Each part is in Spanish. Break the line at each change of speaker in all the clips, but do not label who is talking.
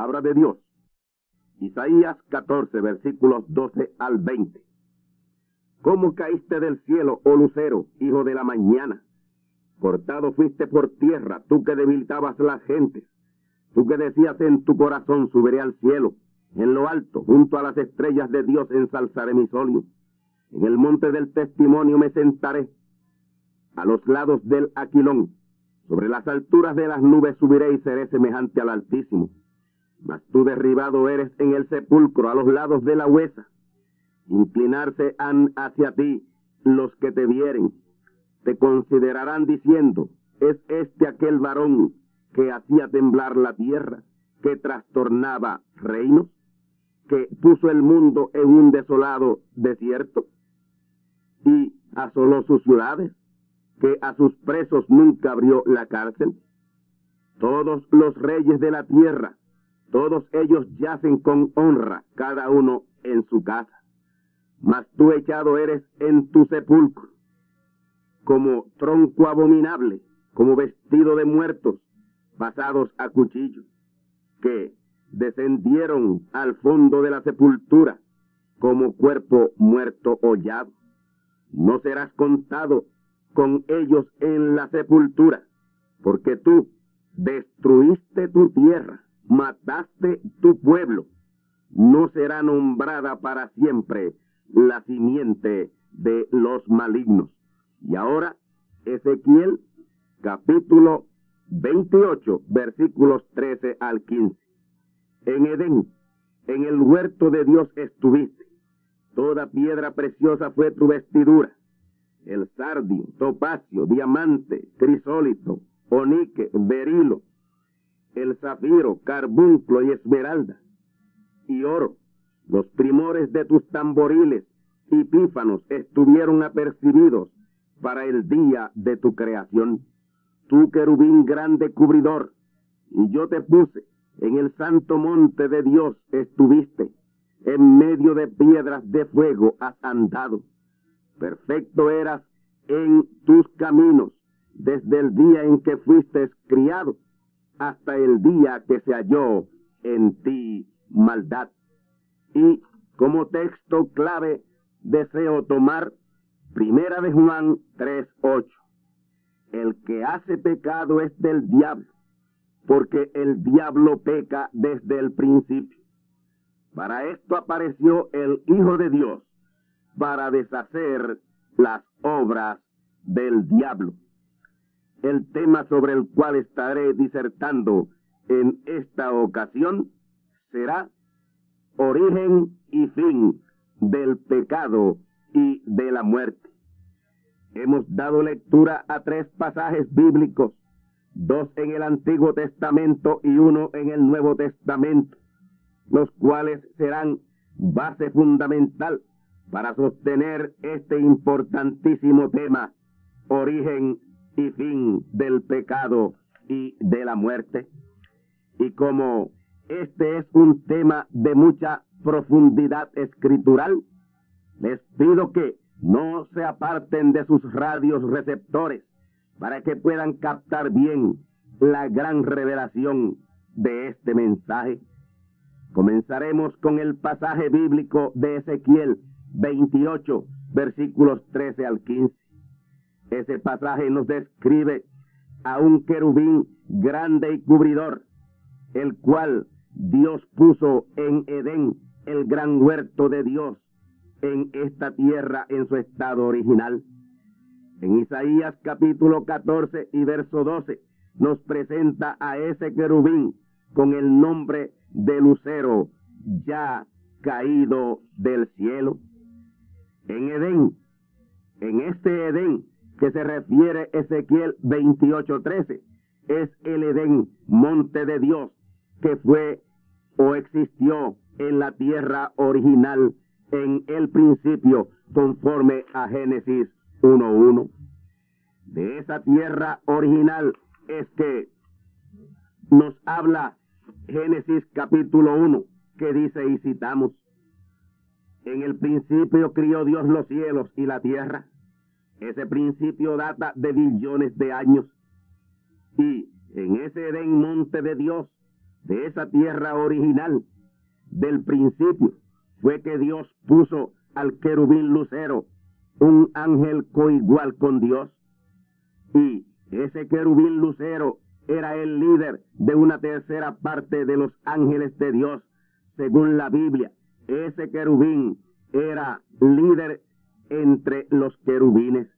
Palabra de Dios. Isaías 14, versículos 12 al 20. ¿Cómo caíste del cielo, oh lucero, hijo de la mañana? Cortado fuiste por tierra, tú que debilitabas las gentes. Tú que decías en tu corazón, subiré al cielo. En lo alto, junto a las estrellas de Dios, ensalzaré mi solio. En el monte del testimonio me sentaré. A los lados del aquilón, sobre las alturas de las nubes subiré y seré semejante al Altísimo. Mas tú derribado eres en el sepulcro, a los lados de la huesa. Inclinarse han hacia ti los que te vieren. Te considerarán diciendo, es este aquel varón que hacía temblar la tierra, que trastornaba reinos, que puso el mundo en un desolado desierto y asoló sus ciudades, que a sus presos nunca abrió la cárcel. Todos los reyes de la tierra, todos ellos yacen con honra, cada uno en su casa. Mas tú echado eres en tu sepulcro, como tronco abominable, como vestido de muertos, pasados a cuchillo, que descendieron al fondo de la sepultura, como cuerpo muerto hollado. No serás contado con ellos en la sepultura, porque tú destruiste tu tierra, mataste tu pueblo, no será nombrada para siempre la simiente de los malignos. Y ahora, Ezequiel capítulo 28, versículos 13 al 15. En Edén, en el huerto de Dios estuviste, toda piedra preciosa fue tu vestidura el sardio, topacio, diamante, crisólito, onique, berilo, el zafiro, carbunclo y esmeralda, y oro. Los primores de tus tamboriles y pífanos estuvieron apercibidos para el día de tu creación. Tú, querubín grande cubridor, y yo te puse en el santo monte de Dios estuviste, en medio de piedras de fuego has andado perfecto eras en tus caminos desde el día en que fuiste criado hasta el día que se halló en ti maldad. Y como texto clave deseo tomar Primera de Juan 3:8. El que hace pecado es del diablo, porque el diablo peca desde el principio. Para esto apareció el Hijo de Dios, para deshacer las obras del diablo. El tema sobre el cual estaré disertando en esta ocasión será origen y fin del pecado y de la muerte. hemos dado lectura a tres pasajes bíblicos, dos en el Antiguo Testamento y uno en el Nuevo Testamento, los cuales serán base fundamental para sostener este importantísimo tema, origen y fin del pecado y de la muerte. Y como este es un tema de mucha profundidad escritural, les pido que no se aparten de sus radios receptores para que puedan captar bien la gran revelación de este mensaje. Comenzaremos con el pasaje bíblico de Ezequiel 28, versículos 13 al 15. Ese pasaje nos describe a un querubín grande y cubridor, el cual Dios puso en Edén, el gran huerto de Dios, en esta tierra en su estado original. En Isaías capítulo 14 y verso 12 nos presenta a ese querubín con el nombre de lucero ya caído del cielo. En Edén, en este Edén que se refiere Ezequiel 28:13, es el Edén, monte de Dios, que fue o existió en la tierra original en el principio, conforme a Génesis 1.1. De esa tierra original es que nos habla Génesis capítulo 1, que dice y citamos, en el principio crió Dios los cielos y la tierra. Ese principio data de billones de años. Y en ese Edén monte de Dios, de esa tierra original, del principio, fue que Dios puso al querubín lucero, un ángel coigual con Dios. Y ese querubín lucero era el líder de una tercera parte de los ángeles de Dios, según la Biblia. Ese querubín era líder entre los querubines.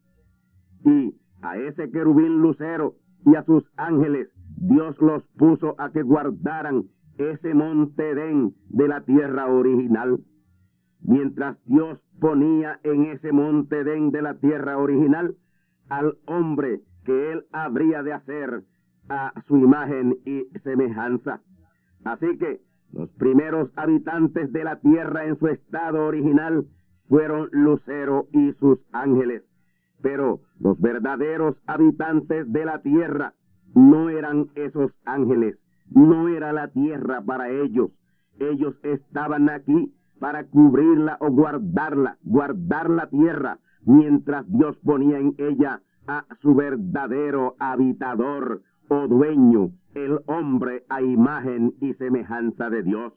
Y a ese querubín lucero y a sus ángeles, Dios los puso a que guardaran ese monte Den de la tierra original mientras Dios ponía en ese monte den de la tierra original al hombre que él habría de hacer a su imagen y semejanza. Así que los primeros habitantes de la tierra en su estado original fueron Lucero y sus ángeles. Pero los verdaderos habitantes de la tierra no eran esos ángeles, no era la tierra para ellos. Ellos estaban aquí para cubrirla o guardarla, guardar la tierra, mientras Dios ponía en ella a su verdadero habitador o dueño, el hombre a imagen y semejanza de Dios.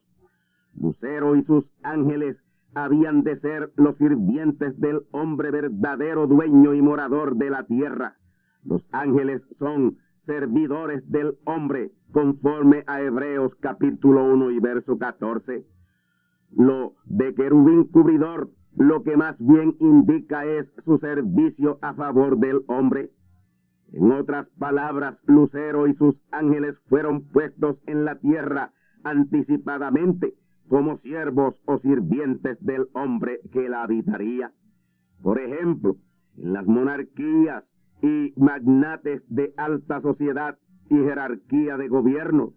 Lucero y sus ángeles habían de ser los sirvientes del hombre verdadero dueño y morador de la tierra. Los ángeles son servidores del hombre, conforme a Hebreos capítulo 1 y verso 14. Lo de querubín cubridor lo que más bien indica es su servicio a favor del hombre. En otras palabras, Lucero y sus ángeles fueron puestos en la tierra anticipadamente como siervos o sirvientes del hombre que la habitaría. Por ejemplo, en las monarquías y magnates de alta sociedad y jerarquía de gobierno,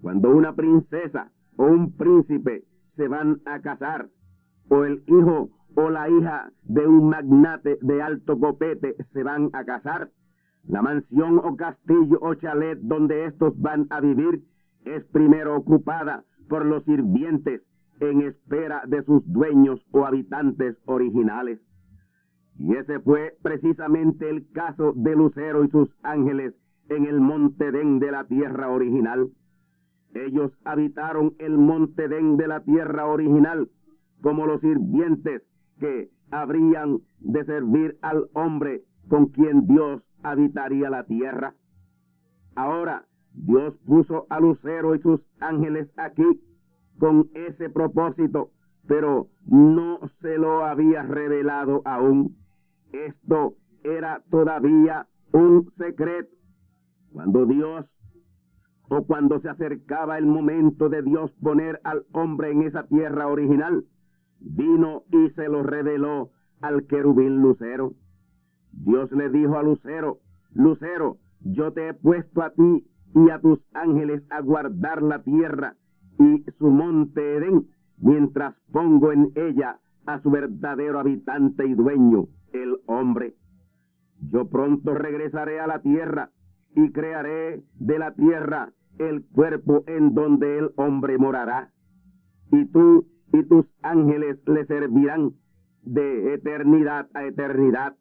cuando una princesa o un príncipe se van a casar, o el hijo o la hija de un magnate de alto copete se van a casar, la mansión o castillo o chalet donde estos van a vivir es primero ocupada por los sirvientes en espera de sus dueños o habitantes originales. Y ese fue precisamente el caso de Lucero y sus ángeles en el monte Den de la tierra original. Ellos habitaron el monte Den de la tierra original como los sirvientes que habrían de servir al hombre con quien Dios habitaría la tierra. Ahora, Dios puso a Lucero y sus ángeles aquí con ese propósito, pero no se lo había revelado aún. Esto era todavía un secreto. Cuando Dios o cuando se acercaba el momento de Dios poner al hombre en esa tierra original, vino y se lo reveló al querubín lucero. Dios le dijo a Lucero, Lucero, yo te he puesto a ti y a tus ángeles a guardar la tierra y su monte Edén, mientras pongo en ella a su verdadero habitante y dueño, el hombre. Yo pronto regresaré a la tierra y crearé de la tierra el cuerpo en donde el hombre morará. Y tú y tus ángeles le servirán de eternidad a eternidad,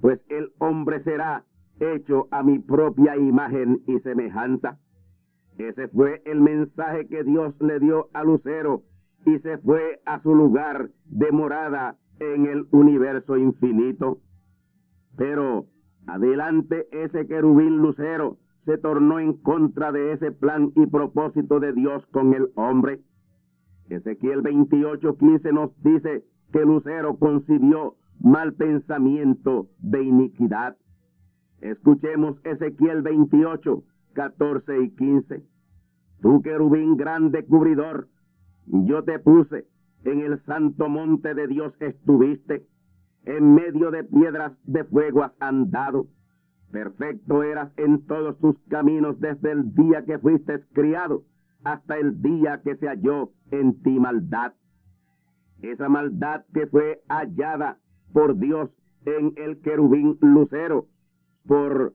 pues el hombre será hecho a mi propia imagen y semejanza. Ese fue el mensaje que Dios le dio a Lucero y se fue a su lugar de morada en el universo infinito. Pero adelante ese querubín lucero se tornó en contra de ese plan y propósito de Dios con el hombre. Ezequiel 28:15 nos dice que Lucero concibió mal pensamiento de iniquidad. Escuchemos Ezequiel 28, 14 y 15. Tú querubín grande cubridor, yo te puse en el santo monte de Dios estuviste, en medio de piedras de fuego has andado. Perfecto eras en todos tus caminos desde el día que fuiste criado hasta el día que se halló en ti maldad. Esa maldad que fue hallada por Dios en el querubín lucero, por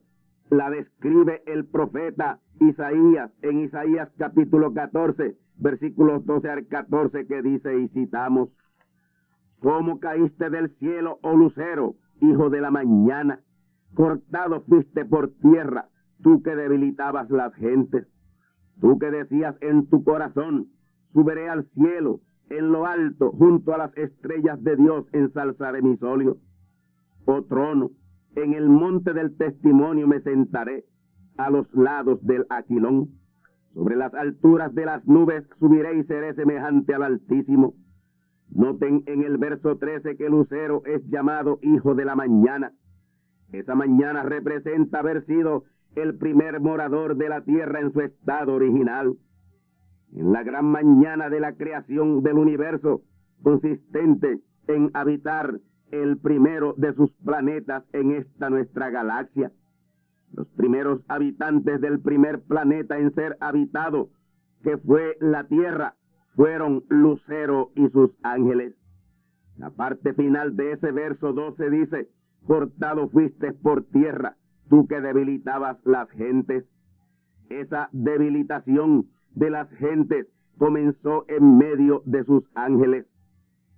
la describe el profeta Isaías en Isaías capítulo 14, versículos 12 al 14 que dice y citamos, ¿Cómo caíste del cielo, oh lucero, hijo de la mañana? Cortado fuiste por tierra, tú que debilitabas las gentes. Tú que decías en tu corazón, subiré al cielo, en lo alto, junto a las estrellas de Dios, ensalzaré mi solio. Oh trono, en el monte del testimonio me sentaré, a los lados del aquilón. Sobre las alturas de las nubes subiré y seré semejante al Altísimo. Noten en el verso 13 que Lucero es llamado Hijo de la Mañana. Esa mañana representa haber sido el primer morador de la tierra en su estado original. En la gran mañana de la creación del universo, consistente en habitar el primero de sus planetas en esta nuestra galaxia. Los primeros habitantes del primer planeta en ser habitado, que fue la Tierra, fueron Lucero y sus ángeles. La parte final de ese verso 12 dice, cortado fuiste por tierra, tú que debilitabas las gentes. Esa debilitación de las gentes comenzó en medio de sus ángeles.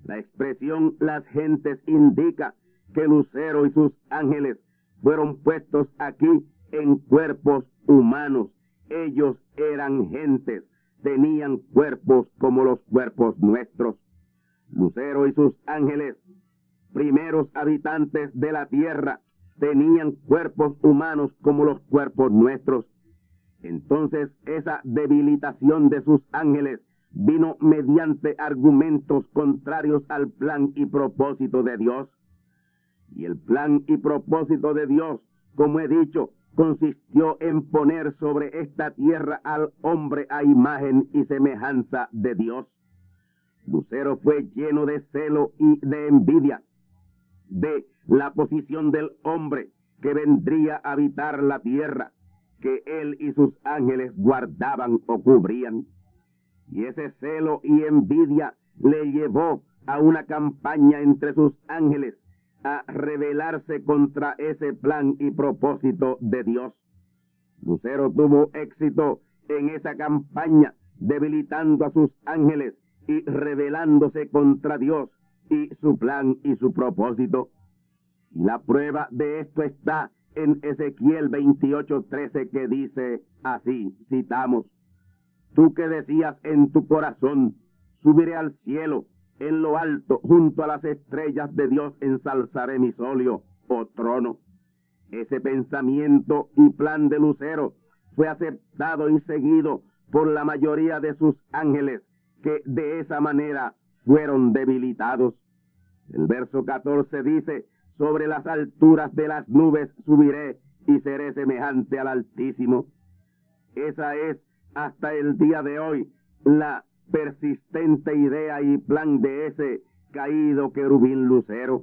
La expresión las gentes indica que Lucero y sus ángeles fueron puestos aquí en cuerpos humanos. Ellos eran gentes, tenían cuerpos como los cuerpos nuestros. Lucero y sus ángeles, primeros habitantes de la tierra, tenían cuerpos humanos como los cuerpos nuestros. Entonces esa debilitación de sus ángeles vino mediante argumentos contrarios al plan y propósito de Dios. Y el plan y propósito de Dios, como he dicho, consistió en poner sobre esta tierra al hombre a imagen y semejanza de Dios. Lucero fue lleno de celo y de envidia de la posición del hombre que vendría a habitar la tierra, que él y sus ángeles guardaban o cubrían. Y ese celo y envidia le llevó a una campaña entre sus ángeles a rebelarse contra ese plan y propósito de Dios. Lucero tuvo éxito en esa campaña, debilitando a sus ángeles y rebelándose contra Dios y su plan y su propósito. La prueba de esto está en Ezequiel 28:13 que dice así, citamos, Tú que decías en tu corazón, subiré al cielo, en lo alto, junto a las estrellas de Dios, ensalzaré mi solio o trono. Ese pensamiento y plan de Lucero fue aceptado y seguido por la mayoría de sus ángeles, que de esa manera fueron debilitados. El verso 14 dice, sobre las alturas de las nubes subiré y seré semejante al Altísimo. Esa es hasta el día de hoy la persistente idea y plan de ese caído querubín lucero.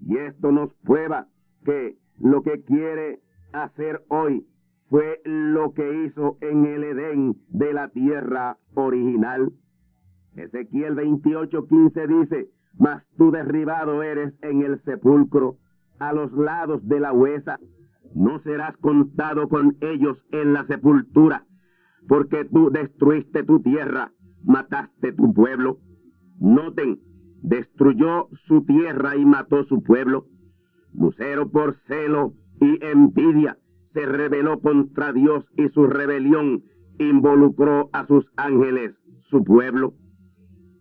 Y esto nos prueba que lo que quiere hacer hoy fue lo que hizo en el Edén de la tierra original. Ezequiel 28:15 dice, mas tú derribado eres en el sepulcro, a los lados de la huesa, no serás contado con ellos en la sepultura, porque tú destruiste tu tierra, mataste tu pueblo. Noten, destruyó su tierra y mató su pueblo. Lucero por celo y envidia se rebeló contra Dios y su rebelión involucró a sus ángeles, su pueblo.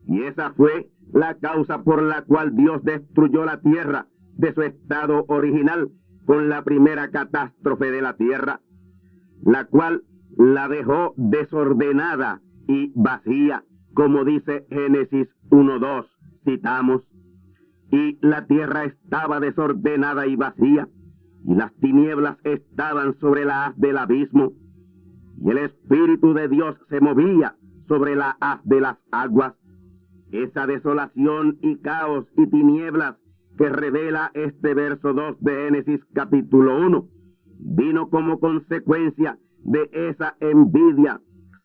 Y esa fue la causa por la cual Dios destruyó la tierra de su estado original con la primera catástrofe de la tierra, la cual la dejó desordenada y vacía, como dice Génesis 1.2, citamos. Y la tierra estaba desordenada y vacía, y las tinieblas estaban sobre la haz del abismo, y el Espíritu de Dios se movía sobre la haz de las aguas. Esa desolación y caos y tinieblas que revela este verso 2 de Génesis capítulo 1 vino como consecuencia de esa envidia,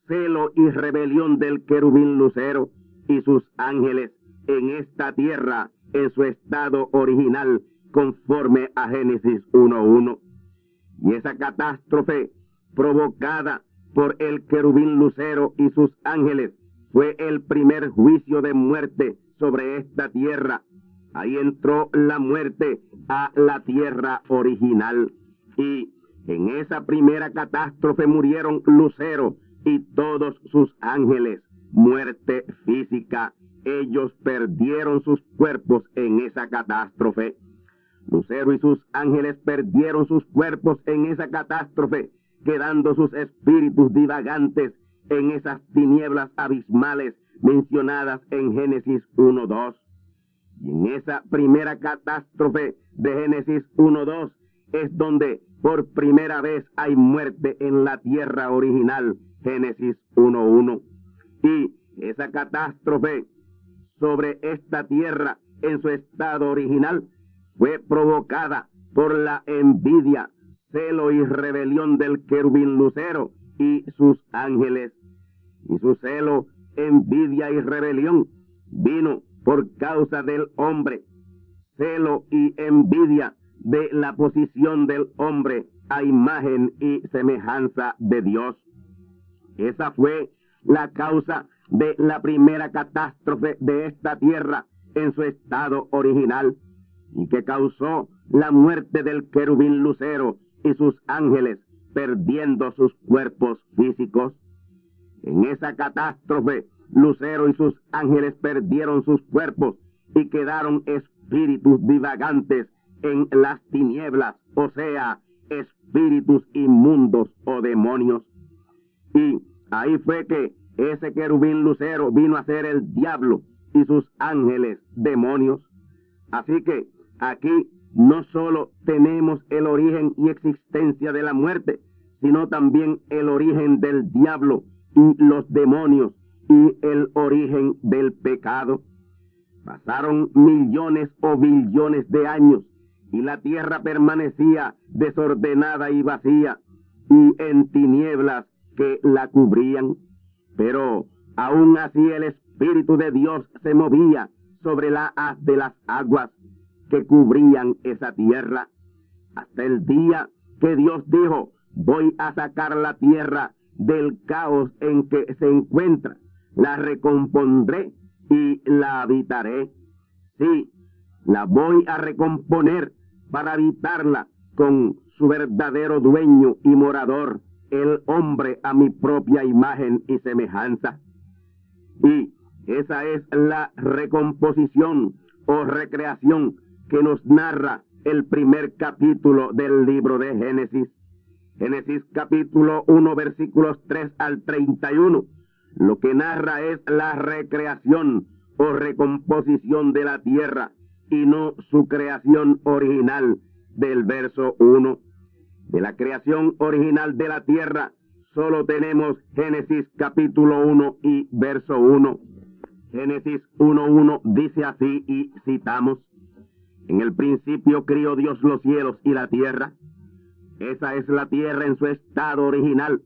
celo y rebelión del querubín lucero y sus ángeles en esta tierra en su estado original conforme a Génesis 1.1. Y esa catástrofe provocada por el querubín lucero y sus ángeles fue el primer juicio de muerte sobre esta tierra. Ahí entró la muerte a la tierra original. Y en esa primera catástrofe murieron Lucero y todos sus ángeles. Muerte física. Ellos perdieron sus cuerpos en esa catástrofe. Lucero y sus ángeles perdieron sus cuerpos en esa catástrofe, quedando sus espíritus divagantes en esas tinieblas abismales mencionadas en Génesis 1.2. Y en esa primera catástrofe de Génesis 1.2 es donde por primera vez hay muerte en la tierra original, Génesis 1.1. Y esa catástrofe sobre esta tierra en su estado original fue provocada por la envidia, celo y rebelión del querubín lucero y sus ángeles. Y su celo, envidia y rebelión vino por causa del hombre. Celo y envidia de la posición del hombre a imagen y semejanza de Dios. Esa fue la causa de la primera catástrofe de esta tierra en su estado original y que causó la muerte del querubín lucero y sus ángeles perdiendo sus cuerpos físicos. En esa catástrofe, Lucero y sus ángeles perdieron sus cuerpos y quedaron espíritus divagantes en las tinieblas, o sea, espíritus inmundos o demonios. Y ahí fue que ese querubín lucero vino a ser el diablo y sus ángeles demonios. Así que Aquí no solo tenemos el origen y existencia de la muerte, sino también el origen del diablo y los demonios y el origen del pecado. Pasaron millones o billones de años y la tierra permanecía desordenada y vacía y en tinieblas que la cubrían. Pero aún así el Espíritu de Dios se movía sobre la haz de las aguas que cubrían esa tierra, hasta el día que Dios dijo, voy a sacar la tierra del caos en que se encuentra, la recompondré y la habitaré. Sí, la voy a recomponer para habitarla con su verdadero dueño y morador, el hombre a mi propia imagen y semejanza. Y esa es la recomposición o recreación que nos narra el primer capítulo del libro de Génesis. Génesis capítulo 1 versículos 3 al 31. Lo que narra es la recreación o recomposición de la tierra y no su creación original del verso 1. De la creación original de la tierra solo tenemos Génesis capítulo 1 y verso 1. Génesis 1.1 dice así y citamos. En el principio crió Dios los cielos y la tierra. Esa es la tierra en su estado original,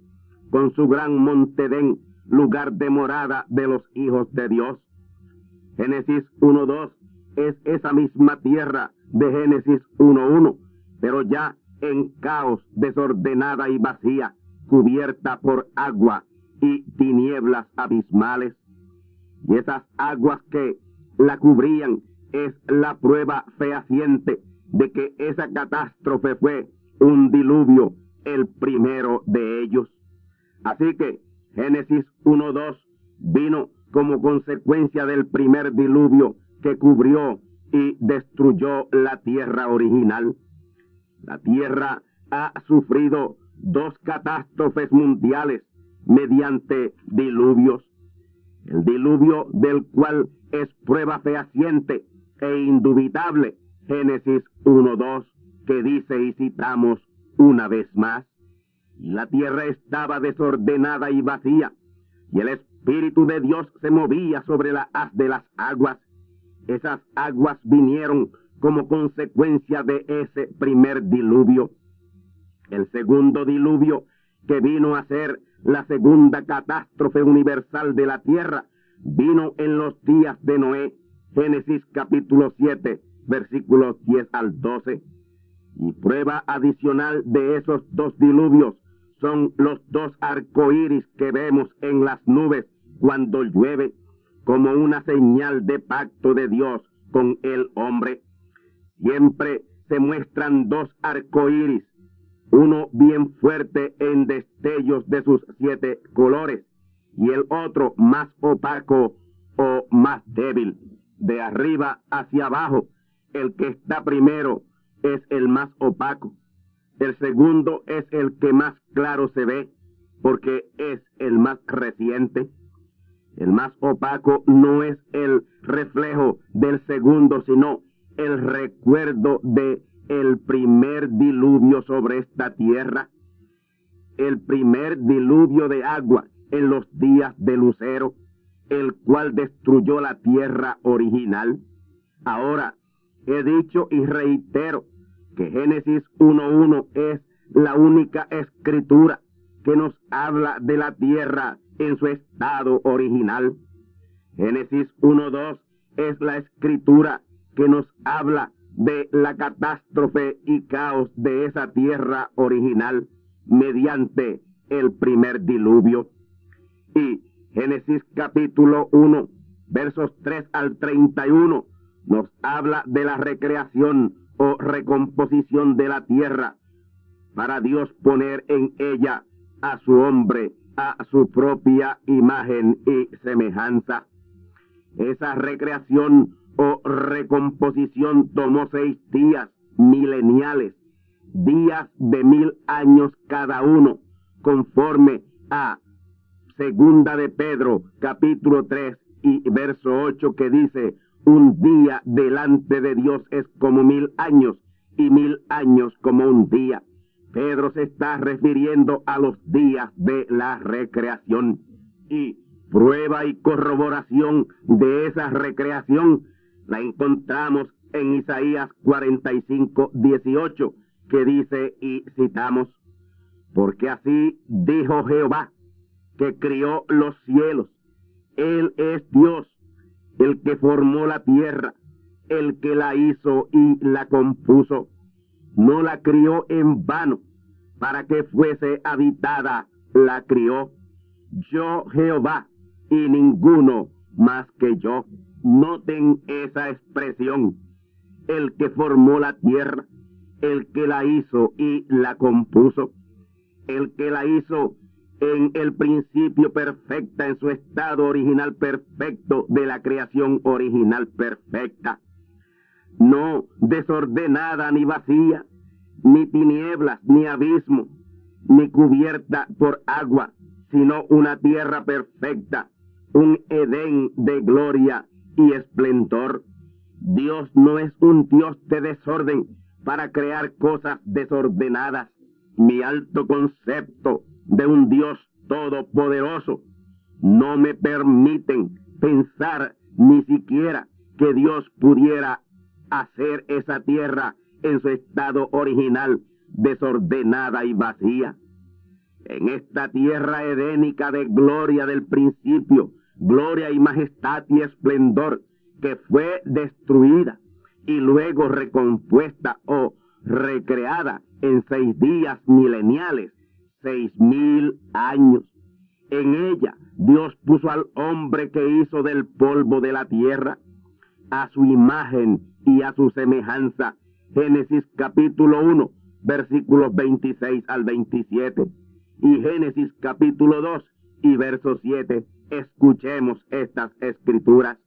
con su gran monte Den, lugar de morada de los hijos de Dios. Génesis 1.2 es esa misma tierra de Génesis 1.1, pero ya en caos, desordenada y vacía, cubierta por agua y tinieblas abismales. Y esas aguas que la cubrían es la prueba fehaciente de que esa catástrofe fue un diluvio, el primero de ellos. Así que Génesis 1.2 vino como consecuencia del primer diluvio que cubrió y destruyó la tierra original. La tierra ha sufrido dos catástrofes mundiales mediante diluvios. El diluvio del cual es prueba fehaciente e indubitable, Génesis 1.2, que dice y citamos una vez más, la tierra estaba desordenada y vacía, y el Espíritu de Dios se movía sobre la haz de las aguas. Esas aguas vinieron como consecuencia de ese primer diluvio. El segundo diluvio, que vino a ser la segunda catástrofe universal de la tierra, vino en los días de Noé, Génesis capítulo 7, versículos 10 al 12. Y prueba adicional de esos dos diluvios son los dos arcoíris que vemos en las nubes cuando llueve, como una señal de pacto de Dios con el hombre. Siempre se muestran dos arcoíris, uno bien fuerte en destellos de sus siete colores y el otro más opaco o más débil. De arriba hacia abajo, el que está primero es el más opaco. El segundo es el que más claro se ve porque es el más reciente. El más opaco no es el reflejo del segundo, sino el recuerdo de el primer diluvio sobre esta tierra, el primer diluvio de agua en los días de Lucero, el cual destruyó la tierra original. Ahora, he dicho y reitero que Génesis 1.1 es la única escritura que nos habla de la tierra en su estado original. Génesis 1.2 es la escritura que nos habla de la catástrofe y caos de esa tierra original mediante el primer diluvio. Y Génesis capítulo 1, versos 3 al 31, nos habla de la recreación o recomposición de la tierra para Dios poner en ella a su hombre a su propia imagen y semejanza. Esa recreación o recomposición tomó seis días mileniales, días de mil años cada uno, conforme a Segunda de Pedro, capítulo 3 y verso 8, que dice, un día delante de Dios es como mil años y mil años como un día. Pedro se está refiriendo a los días de la recreación y prueba y corroboración de esa recreación la encontramos en Isaías 45, 18, que dice y citamos, porque así dijo Jehová, que crió los cielos. Él es Dios, el que formó la tierra, el que la hizo y la compuso. No la crió en vano, para que fuese habitada, la crió. Yo Jehová, y ninguno más que yo. Noten esa expresión. El que formó la tierra, el que la hizo y la compuso, el que la hizo en el principio perfecta, en su estado original perfecto de la creación original perfecta. No desordenada ni vacía, ni tinieblas, ni abismo, ni cubierta por agua, sino una tierra perfecta, un Edén de gloria y esplendor. Dios no es un Dios de desorden para crear cosas desordenadas. Mi alto concepto de un Dios todopoderoso no me permiten pensar ni siquiera que Dios pudiera hacer esa tierra en su estado original, desordenada y vacía. En esta tierra edénica de gloria del principio, gloria y majestad y esplendor, que fue destruida y luego recompuesta o recreada en seis días mileniales, seis mil años. En ella Dios puso al hombre que hizo del polvo de la tierra, a su imagen y a su semejanza. Génesis capítulo 1, versículos 26 al 27. Y Génesis capítulo 2 y verso 7. Escuchemos estas escrituras.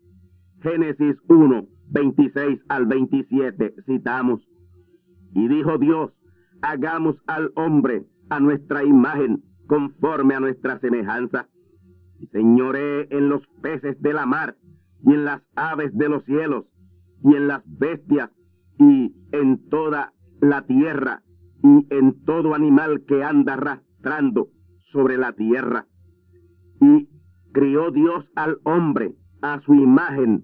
Génesis 1, 26 al 27, citamos. Y dijo Dios, hagamos al hombre a nuestra imagen, conforme a nuestra semejanza. Y señoré en los peces de la mar, y en las aves de los cielos, y en las bestias, y en toda la tierra, y en todo animal que anda arrastrando sobre la tierra. Y crió Dios al hombre a su imagen,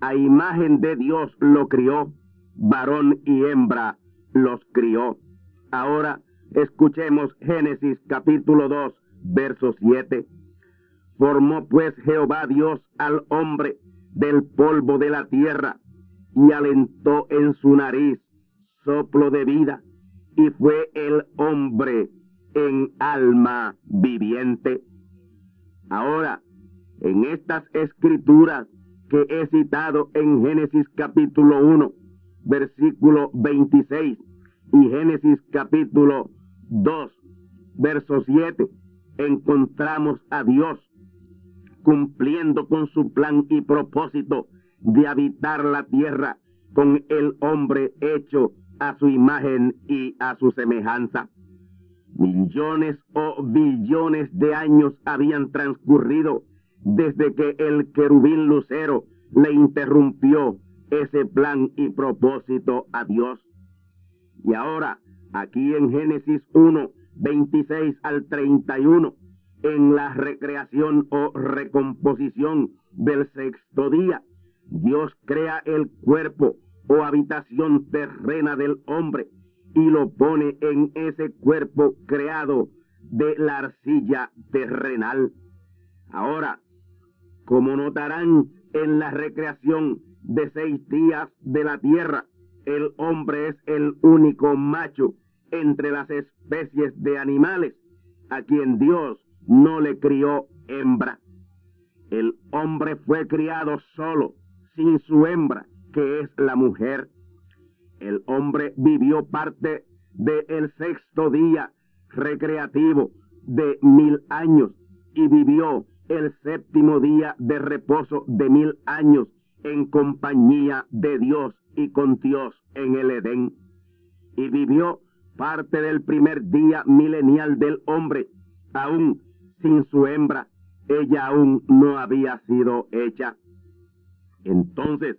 a imagen de Dios lo crió, varón y hembra los crió. Ahora escuchemos Génesis capítulo 2, verso 7. Formó pues Jehová Dios al hombre del polvo de la tierra y alentó en su nariz soplo de vida y fue el hombre en alma viviente. Ahora, en estas escrituras que he citado en Génesis capítulo 1, versículo 26 y Génesis capítulo 2, verso 7, encontramos a Dios cumpliendo con su plan y propósito de habitar la tierra con el hombre hecho a su imagen y a su semejanza. Millones o billones de años habían transcurrido desde que el querubín lucero le interrumpió ese plan y propósito a Dios. Y ahora, aquí en Génesis 1, 26 al 31, en la recreación o recomposición del sexto día, Dios crea el cuerpo o habitación terrena del hombre y lo pone en ese cuerpo creado de la arcilla terrenal. Ahora, como notarán en la recreación de seis días de la tierra, el hombre es el único macho entre las especies de animales a quien Dios no le crió hembra. El hombre fue criado solo, sin su hembra, que es la mujer. El hombre vivió parte del sexto día recreativo de mil años y vivió el séptimo día de reposo de mil años en compañía de Dios y con Dios en el Edén. Y vivió parte del primer día milenial del hombre, aún sin su hembra, ella aún no había sido hecha. Entonces,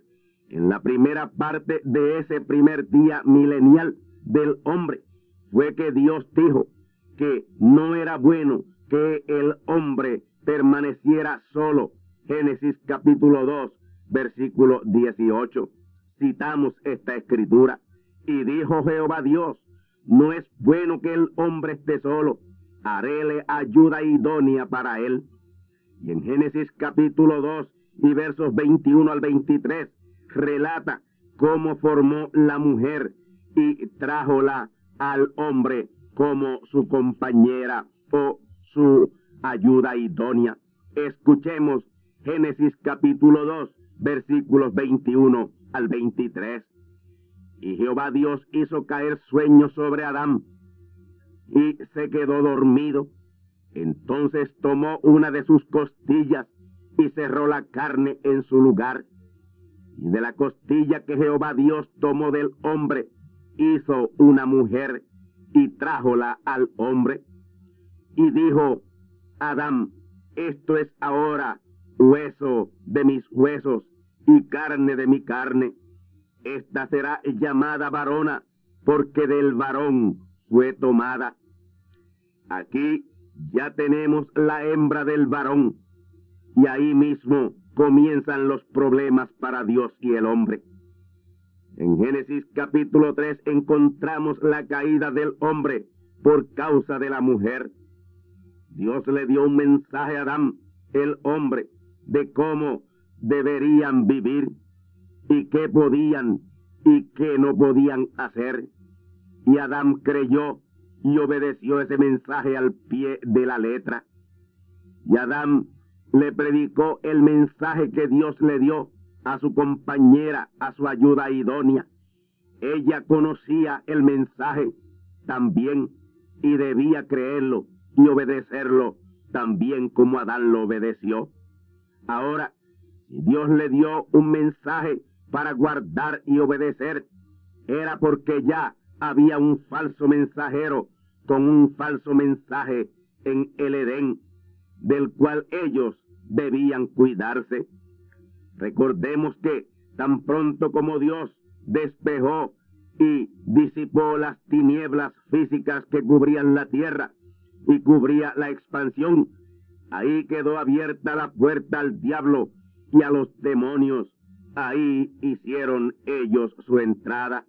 en la primera parte de ese primer día milenial del hombre, fue que Dios dijo que no era bueno que el hombre permaneciera solo. Génesis capítulo 2, versículo 18. Citamos esta escritura. Y dijo Jehová Dios, no es bueno que el hombre esté solo, haréle ayuda idónea para él. Y en Génesis capítulo 2 y versos 21 al 23 relata cómo formó la mujer y trájola al hombre como su compañera o su ayuda idónea. Escuchemos Génesis capítulo 2 versículos 21 al 23. Y Jehová Dios hizo caer sueño sobre Adán y se quedó dormido. Entonces tomó una de sus costillas y cerró la carne en su lugar. Y de la costilla que Jehová Dios tomó del hombre, hizo una mujer y trájola al hombre. Y dijo, Adán, esto es ahora hueso de mis huesos y carne de mi carne. Esta será llamada varona, porque del varón fue tomada. Aquí ya tenemos la hembra del varón, y ahí mismo comienzan los problemas para Dios y el hombre. En Génesis capítulo 3 encontramos la caída del hombre por causa de la mujer. Dios le dio un mensaje a Adán, el hombre, de cómo deberían vivir y qué podían y qué no podían hacer. Y Adán creyó y obedeció ese mensaje al pie de la letra. Y Adán le predicó el mensaje que Dios le dio a su compañera, a su ayuda idónea. Ella conocía el mensaje también y debía creerlo y obedecerlo también como Adán lo obedeció. Ahora, Dios le dio un mensaje para guardar y obedecer, era porque ya había un falso mensajero con un falso mensaje en el Edén, del cual ellos debían cuidarse. Recordemos que tan pronto como Dios despejó y disipó las tinieblas físicas que cubrían la tierra y cubría la expansión, ahí quedó abierta la puerta al diablo y a los demonios. Ahí hicieron ellos su entrada.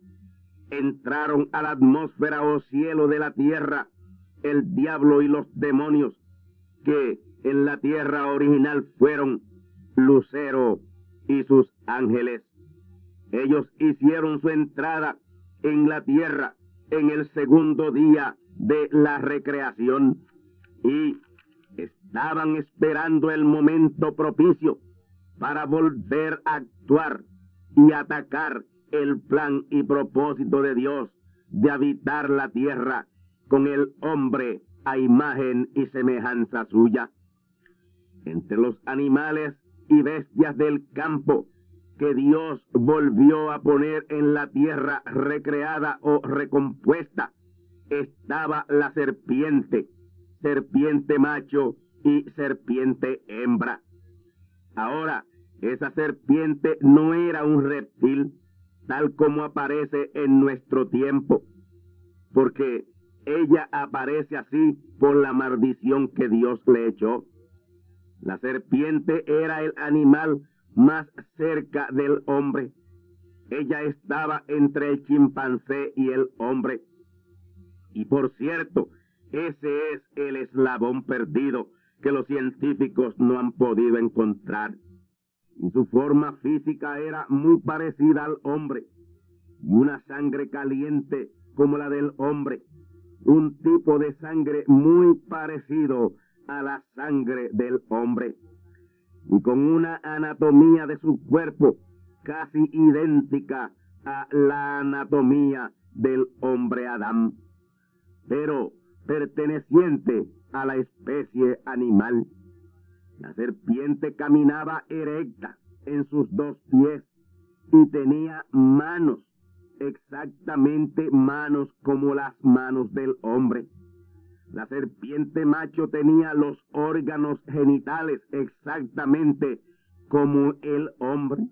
Entraron a la atmósfera o cielo de la tierra el diablo y los demonios, que en la tierra original fueron Lucero y sus ángeles. Ellos hicieron su entrada en la tierra en el segundo día de la recreación y estaban esperando el momento propicio para volver a actuar y atacar el plan y propósito de Dios de habitar la tierra con el hombre a imagen y semejanza suya. Entre los animales y bestias del campo que Dios volvió a poner en la tierra recreada o recompuesta, estaba la serpiente, serpiente macho y serpiente hembra. Ahora, esa serpiente no era un reptil, tal como aparece en nuestro tiempo, porque ella aparece así por la maldición que Dios le echó. La serpiente era el animal más cerca del hombre. Ella estaba entre el chimpancé y el hombre. Y por cierto, ese es el eslabón perdido que los científicos no han podido encontrar. Su forma física era muy parecida al hombre. Y una sangre caliente como la del hombre. Un tipo de sangre muy parecido a la sangre del hombre. Y con una anatomía de su cuerpo casi idéntica a la anatomía del hombre Adán pero perteneciente a la especie animal. La serpiente caminaba erecta en sus dos pies y tenía manos, exactamente manos como las manos del hombre. La serpiente macho tenía los órganos genitales exactamente como el hombre.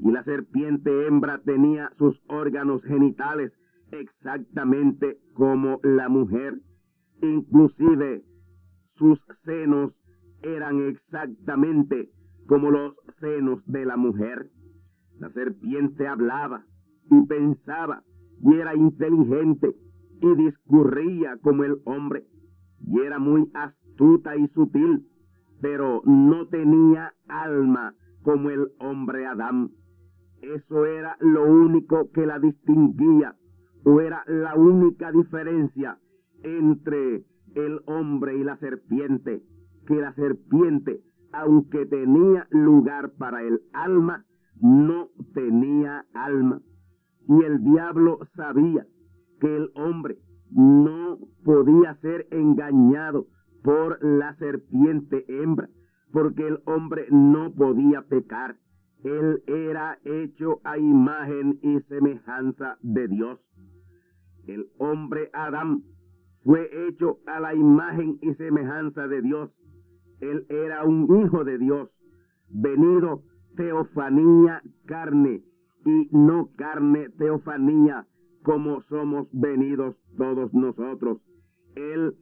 Y la serpiente hembra tenía sus órganos genitales exactamente como la mujer. Inclusive sus senos eran exactamente como los senos de la mujer. La serpiente hablaba y pensaba y era inteligente y discurría como el hombre y era muy astuta y sutil, pero no tenía alma como el hombre Adán. Eso era lo único que la distinguía o era la única diferencia entre el hombre y la serpiente, que la serpiente, aunque tenía lugar para el alma, no tenía alma. Y el diablo sabía que el hombre no podía ser engañado por la serpiente hembra, porque el hombre no podía pecar. Él era hecho a imagen y semejanza de Dios. El hombre Adán fue hecho a la imagen y semejanza de Dios. Él era un hijo de Dios, venido teofanía carne y no carne teofanía como somos venidos todos nosotros. Él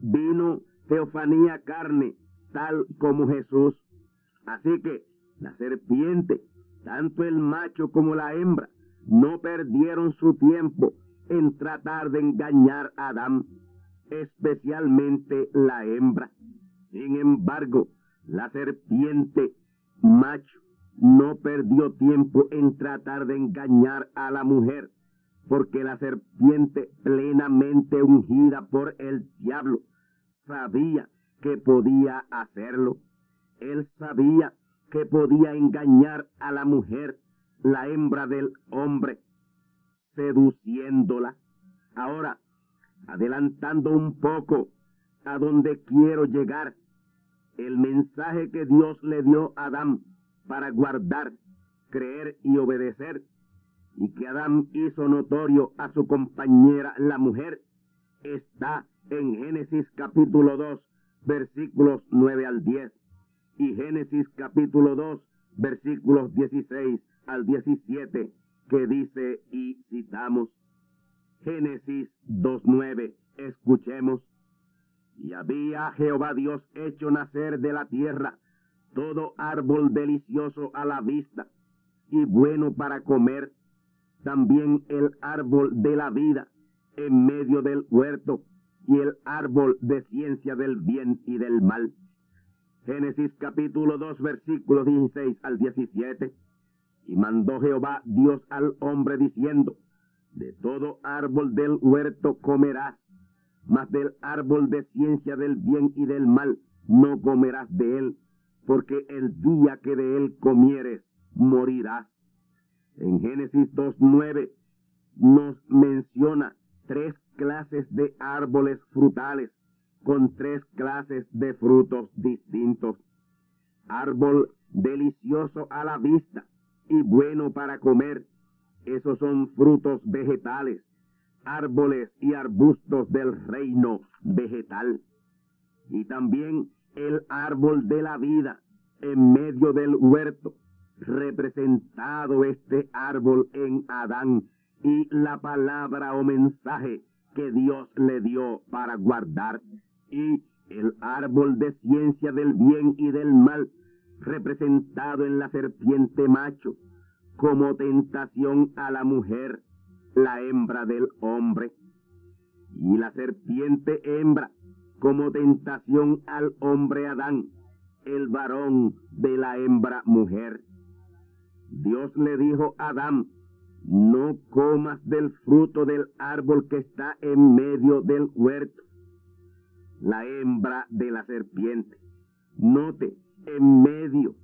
vino teofanía carne tal como Jesús. Así que la serpiente, tanto el macho como la hembra, no perdieron su tiempo en tratar de engañar a Adán, especialmente la hembra. Sin embargo, la serpiente macho no perdió tiempo en tratar de engañar a la mujer, porque la serpiente plenamente ungida por el diablo sabía que podía hacerlo. Él sabía que podía engañar a la mujer, la hembra del hombre, seduciéndola. Ahora, adelantando un poco a donde quiero llegar, el mensaje que Dios le dio a Adán para guardar, creer y obedecer, y que Adán hizo notorio a su compañera la mujer, está en Génesis capítulo 2, versículos 9 al 10, y Génesis capítulo 2, versículos 16 al 17, que dice y citamos. Génesis 2.9, escuchemos. Y había Jehová Dios hecho nacer de la tierra todo árbol delicioso a la vista y bueno para comer, también el árbol de la vida en medio del huerto y el árbol de ciencia del bien y del mal. Génesis capítulo 2 versículos 16 al 17. Y mandó Jehová Dios al hombre diciendo, de todo árbol del huerto comerás, mas del árbol de ciencia del bien y del mal no comerás de él, porque el día que de él comieres, morirás. En Génesis 2.9 nos menciona tres clases de árboles frutales con tres clases de frutos distintos. Árbol delicioso a la vista y bueno para comer. Esos son frutos vegetales, árboles y arbustos del reino vegetal. Y también el árbol de la vida en medio del huerto, representado este árbol en Adán y la palabra o mensaje que Dios le dio para guardar, y el árbol de ciencia del bien y del mal, representado en la serpiente macho, como tentación a la mujer, la hembra del hombre, y la serpiente hembra, como tentación al hombre Adán, el varón de la hembra mujer. Dios le dijo a Adán, no comas del fruto del árbol que está en medio del huerto. La hembra de la serpiente. Note, en medio.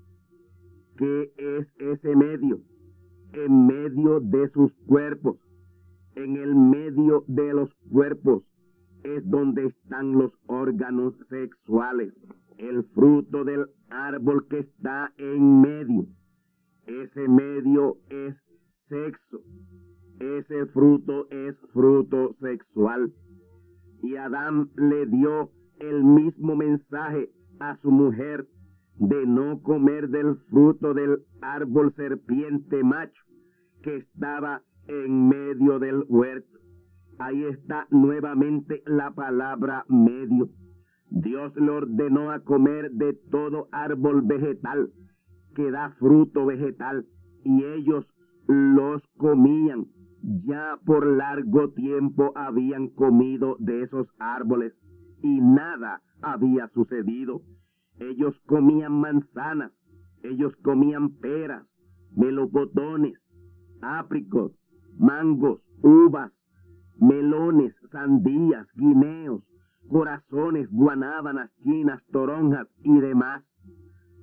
¿Qué es ese medio? En medio de sus cuerpos. En el medio de los cuerpos es donde están los órganos sexuales, el fruto del árbol que está en medio. Ese medio es sexo. Ese fruto es fruto sexual. Y Adán le dio el mismo mensaje a su mujer de no comer del fruto del árbol serpiente macho que estaba en medio del huerto. Ahí está nuevamente la palabra medio. Dios le ordenó a comer de todo árbol vegetal que da fruto vegetal y ellos los comían. Ya por largo tiempo habían comido de esos árboles y nada había sucedido. Ellos comían manzanas, ellos comían peras, melocotones, ápricos, mangos, uvas, melones, sandías, guineos, corazones, guanábanas, chinas, toronjas y demás.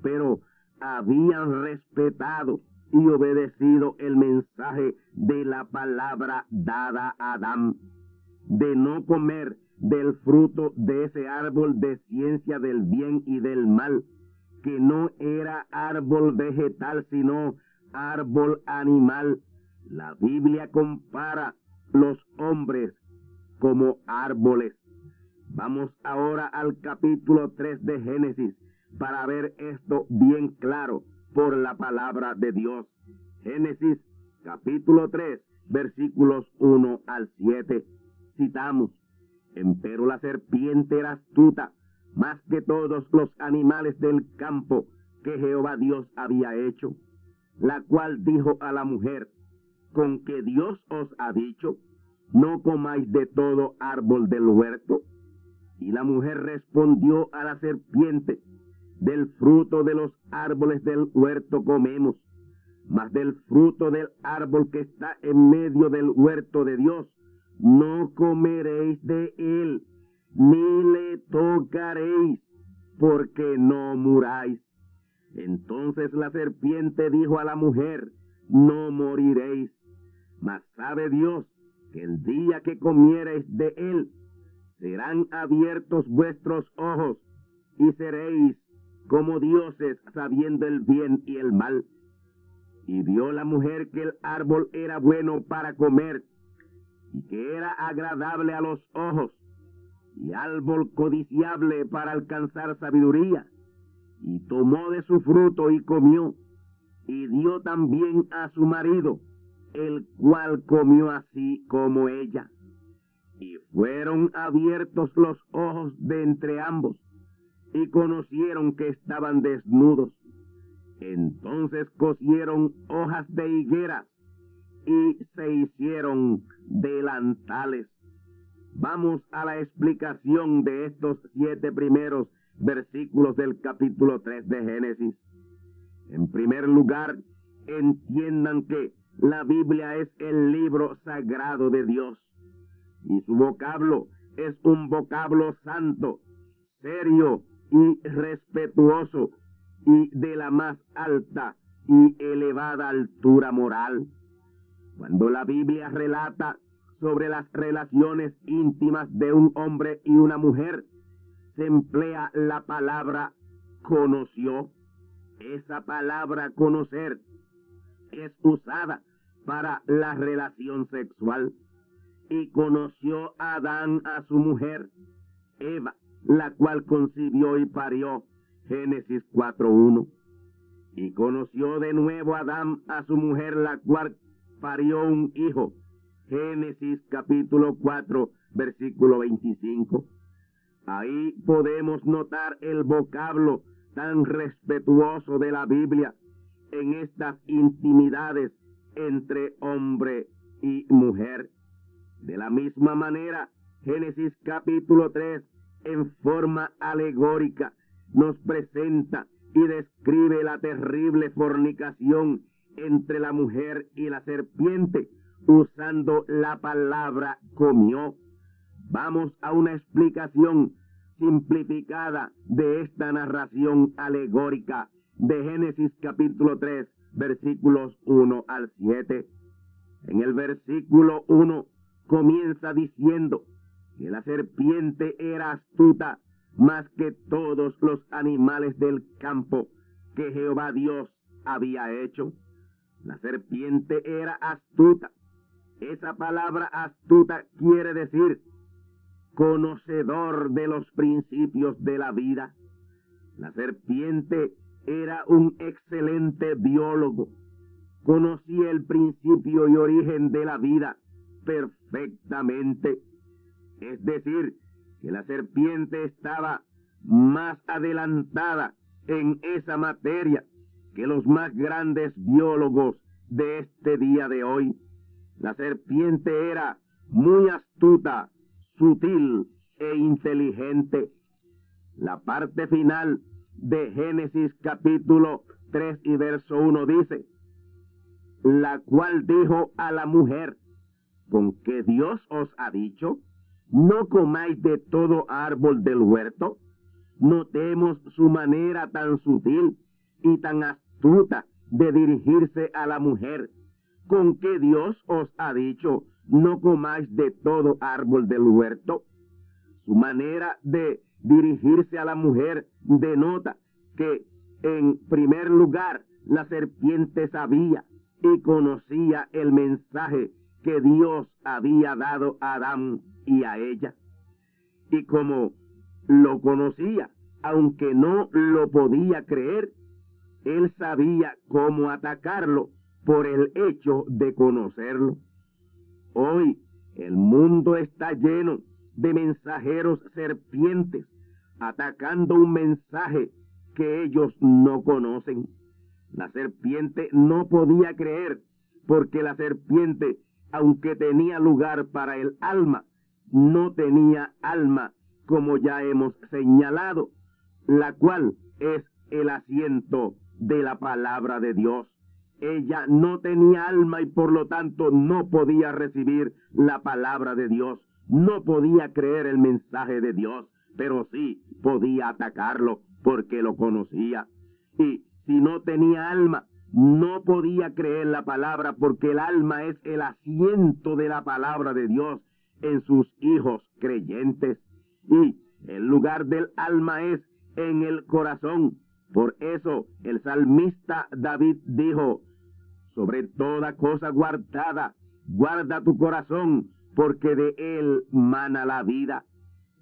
Pero habían respetado y obedecido el mensaje de la palabra dada a Adán, de no comer del fruto de ese árbol de ciencia del bien y del mal, que no era árbol vegetal, sino árbol animal. La Biblia compara los hombres como árboles. Vamos ahora al capítulo 3 de Génesis para ver esto bien claro por la palabra de Dios. Génesis capítulo 3 versículos 1 al 7. Citamos, empero la serpiente era astuta más que todos los animales del campo que Jehová Dios había hecho, la cual dijo a la mujer, con que Dios os ha dicho, no comáis de todo árbol del huerto. Y la mujer respondió a la serpiente, del fruto de los árboles del huerto comemos, mas del fruto del árbol que está en medio del huerto de Dios, no comeréis de él, ni le tocaréis, porque no muráis. Entonces la serpiente dijo a la mujer, no moriréis, mas sabe Dios que el día que comiereis de él, serán abiertos vuestros ojos y seréis como dioses sabiendo el bien y el mal. Y vio la mujer que el árbol era bueno para comer y que era agradable a los ojos y árbol codiciable para alcanzar sabiduría. Y tomó de su fruto y comió y dio también a su marido, el cual comió así como ella. Y fueron abiertos los ojos de entre ambos, y conocieron que estaban desnudos. Entonces cosieron hojas de higuera y se hicieron delantales. Vamos a la explicación de estos siete primeros versículos del capítulo 3 de Génesis. En primer lugar, entiendan que la Biblia es el libro sagrado de Dios y su vocablo es un vocablo santo, serio y respetuoso y de la más alta y elevada altura moral. Cuando la Biblia relata sobre las relaciones íntimas de un hombre y una mujer, se emplea la palabra conoció. Esa palabra conocer es usada para la relación sexual. Y conoció Adán a su mujer, Eva, la cual concibió y parió. Génesis 4.1. Y conoció de nuevo Adán a su mujer, la cual parió un hijo. Génesis capítulo 4, versículo 25. Ahí podemos notar el vocablo tan respetuoso de la Biblia en estas intimidades entre hombre y mujer. De la misma manera, Génesis capítulo 3, en forma alegórica, nos presenta y describe la terrible fornicación entre la mujer y la serpiente, usando la palabra comió. Vamos a una explicación simplificada de esta narración alegórica de Génesis capítulo 3, versículos 1 al 7. En el versículo 1 comienza diciendo que la serpiente era astuta más que todos los animales del campo que Jehová Dios había hecho. La serpiente era astuta. Esa palabra astuta quiere decir conocedor de los principios de la vida. La serpiente era un excelente biólogo. Conocía el principio y origen de la vida perfectamente. Es decir, que la serpiente estaba más adelantada en esa materia que los más grandes biólogos de este día de hoy. La serpiente era muy astuta, sutil e inteligente. La parte final de Génesis capítulo 3 y verso 1 dice, la cual dijo a la mujer, con que Dios os ha dicho, no comáis de todo árbol del huerto. Notemos su manera tan sutil y tan astuta de dirigirse a la mujer, con que Dios os ha dicho, no comáis de todo árbol del huerto. Su manera de dirigirse a la mujer denota que, en primer lugar, la serpiente sabía y conocía el mensaje que Dios había dado a Adán y a ella. Y como lo conocía, aunque no lo podía creer, él sabía cómo atacarlo por el hecho de conocerlo. Hoy el mundo está lleno de mensajeros serpientes atacando un mensaje que ellos no conocen. La serpiente no podía creer porque la serpiente, aunque tenía lugar para el alma, no tenía alma, como ya hemos señalado, la cual es el asiento de la palabra de Dios. Ella no tenía alma y por lo tanto no podía recibir la palabra de Dios, no podía creer el mensaje de Dios, pero sí podía atacarlo porque lo conocía. Y si no tenía alma, no podía creer la palabra porque el alma es el asiento de la palabra de Dios en sus hijos creyentes. Y el lugar del alma es en el corazón. Por eso el salmista David dijo, sobre toda cosa guardada, guarda tu corazón, porque de él mana la vida.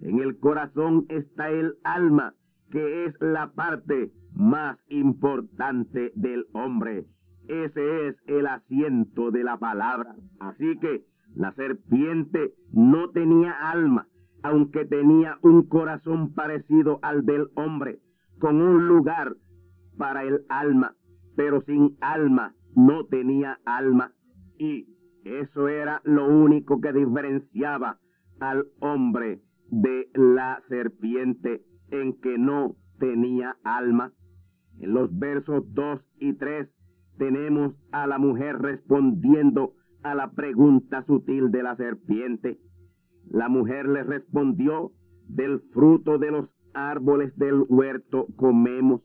En el corazón está el alma, que es la parte más importante del hombre. Ese es el asiento de la palabra. Así que la serpiente no tenía alma, aunque tenía un corazón parecido al del hombre, con un lugar para el alma, pero sin alma no tenía alma. Y eso era lo único que diferenciaba al hombre de la serpiente, en que no tenía alma. En los versos 2 y 3 tenemos a la mujer respondiendo a la pregunta sutil de la serpiente. La mujer le respondió, del fruto de los árboles del huerto comemos,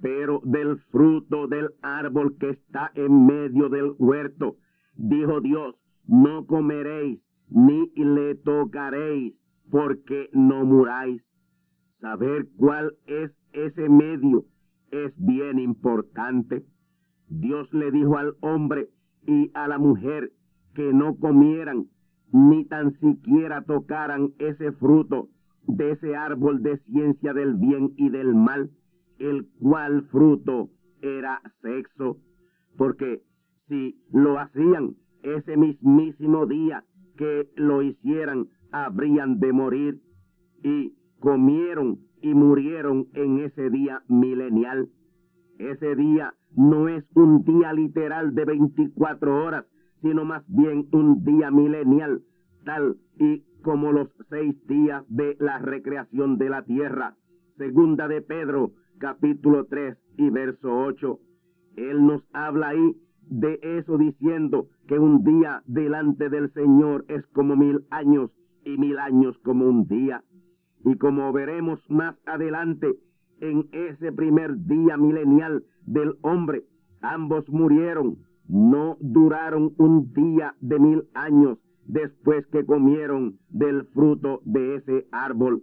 pero del fruto del árbol que está en medio del huerto, dijo Dios, no comeréis ni le tocaréis, porque no muráis. Saber cuál es ese medio es bien importante. Dios le dijo al hombre y a la mujer que no comieran ni tan siquiera tocaran ese fruto de ese árbol de ciencia del bien y del mal, el cual fruto era sexo, porque si lo hacían ese mismísimo día que lo hicieran, habrían de morir, y comieron y murieron en ese día milenial. Ese día no es un día literal de 24 horas, sino más bien un día milenial, tal y como los seis días de la recreación de la tierra. Segunda de Pedro, capítulo 3 y verso 8. Él nos habla ahí de eso diciendo que un día delante del Señor es como mil años y mil años como un día. Y como veremos más adelante, en ese primer día milenial del hombre, ambos murieron no duraron un día de mil años después que comieron del fruto de ese árbol.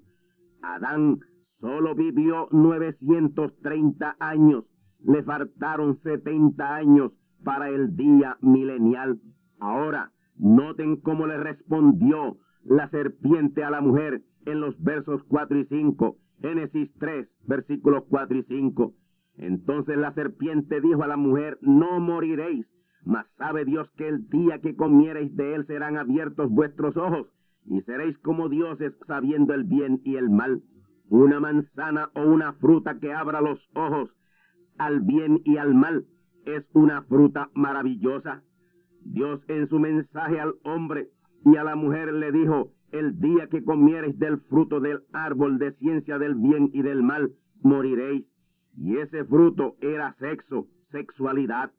Adán solo vivió 930 años, le faltaron 70 años para el día milenial. Ahora, noten cómo le respondió la serpiente a la mujer en los versos 4 y 5, Génesis 3, versículos 4 y 5. Entonces la serpiente dijo a la mujer, no moriréis, mas sabe Dios que el día que comiereis de él serán abiertos vuestros ojos, y seréis como dioses sabiendo el bien y el mal. Una manzana o una fruta que abra los ojos al bien y al mal es una fruta maravillosa. Dios en su mensaje al hombre y a la mujer le dijo, el día que comiereis del fruto del árbol de ciencia del bien y del mal, moriréis. Y ese fruto era sexo, sexualidad.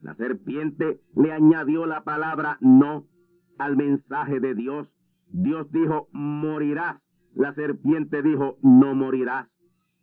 La serpiente le añadió la palabra no al mensaje de Dios. Dios dijo, morirás. La serpiente dijo, no morirás.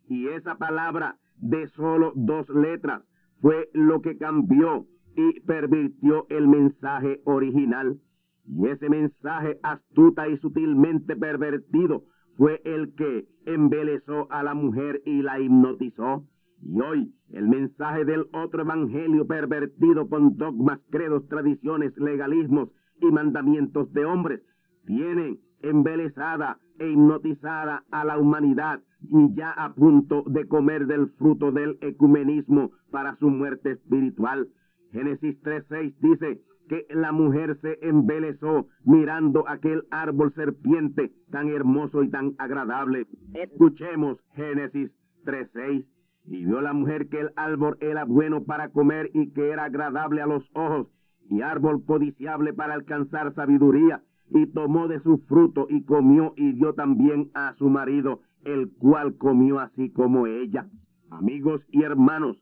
Y esa palabra de solo dos letras fue lo que cambió y pervirtió el mensaje original. Y ese mensaje astuta y sutilmente pervertido fue el que embelezó a la mujer y la hipnotizó. Y hoy el mensaje del otro evangelio pervertido con dogmas, credos, tradiciones, legalismos y mandamientos de hombres tiene embelezada e hipnotizada a la humanidad y ya a punto de comer del fruto del ecumenismo para su muerte espiritual. Génesis 3.6 dice que la mujer se embelezó mirando aquel árbol serpiente tan hermoso y tan agradable. Escuchemos Génesis 3.6. Y vio la mujer que el árbol era bueno para comer y que era agradable a los ojos y árbol codiciable para alcanzar sabiduría, y tomó de su fruto y comió y dio también a su marido, el cual comió así como ella. Amigos y hermanos,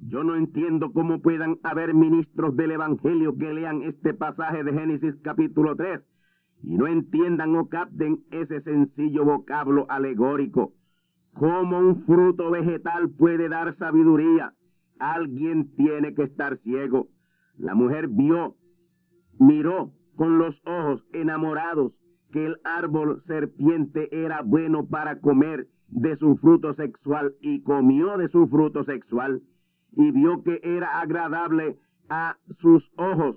yo no entiendo cómo puedan haber ministros del Evangelio que lean este pasaje de Génesis capítulo 3 y no entiendan o capten ese sencillo vocablo alegórico. ¿Cómo un fruto vegetal puede dar sabiduría? Alguien tiene que estar ciego. La mujer vio, miró con los ojos enamorados que el árbol serpiente era bueno para comer de su fruto sexual y comió de su fruto sexual y vio que era agradable a sus ojos.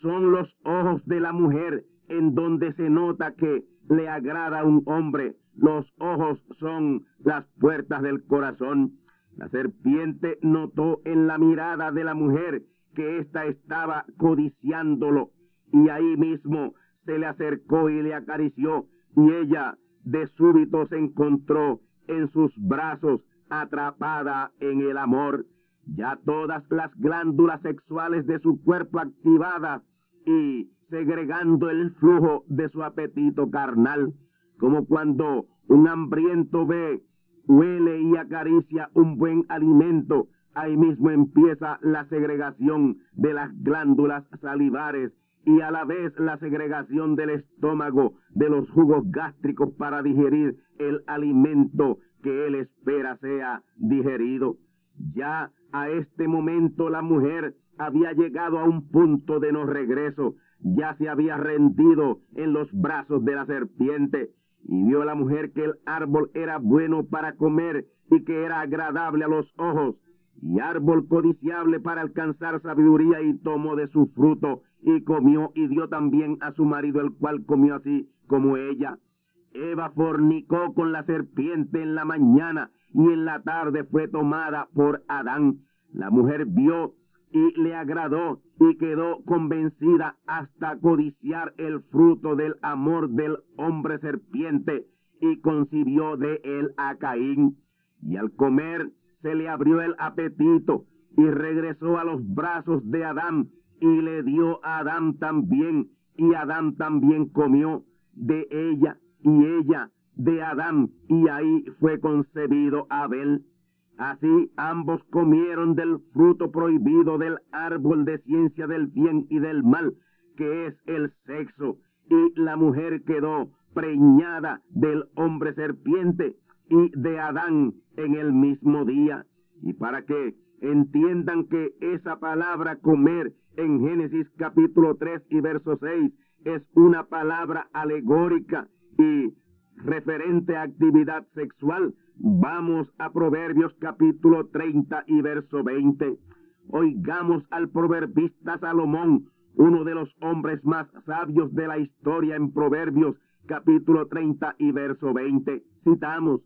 Son los ojos de la mujer en donde se nota que le agrada a un hombre. Los ojos son las puertas del corazón. La serpiente notó en la mirada de la mujer que ésta estaba codiciándolo y ahí mismo se le acercó y le acarició y ella de súbito se encontró en sus brazos atrapada en el amor, ya todas las glándulas sexuales de su cuerpo activadas y segregando el flujo de su apetito carnal, como cuando un hambriento ve, huele y acaricia un buen alimento, ahí mismo empieza la segregación de las glándulas salivares y a la vez la segregación del estómago de los jugos gástricos para digerir el alimento que él espera sea digerido. Ya a este momento la mujer había llegado a un punto de no regreso, ya se había rendido en los brazos de la serpiente y vio la mujer que el árbol era bueno para comer y que era agradable a los ojos. Y árbol codiciable para alcanzar sabiduría y tomó de su fruto y comió y dio también a su marido el cual comió así como ella. Eva fornicó con la serpiente en la mañana y en la tarde fue tomada por Adán. La mujer vio y le agradó y quedó convencida hasta codiciar el fruto del amor del hombre serpiente y concibió de él a Caín. Y al comer se le abrió el apetito y regresó a los brazos de Adán y le dio a Adán también y Adán también comió de ella y ella de Adán y ahí fue concebido Abel. Así ambos comieron del fruto prohibido del árbol de ciencia del bien y del mal, que es el sexo, y la mujer quedó preñada del hombre serpiente y de Adán en el mismo día. Y para que entiendan que esa palabra comer en Génesis capítulo 3 y verso 6 es una palabra alegórica y referente a actividad sexual, vamos a Proverbios capítulo 30 y verso 20. Oigamos al proverbista Salomón, uno de los hombres más sabios de la historia en Proverbios capítulo 30 y verso 20. Citamos,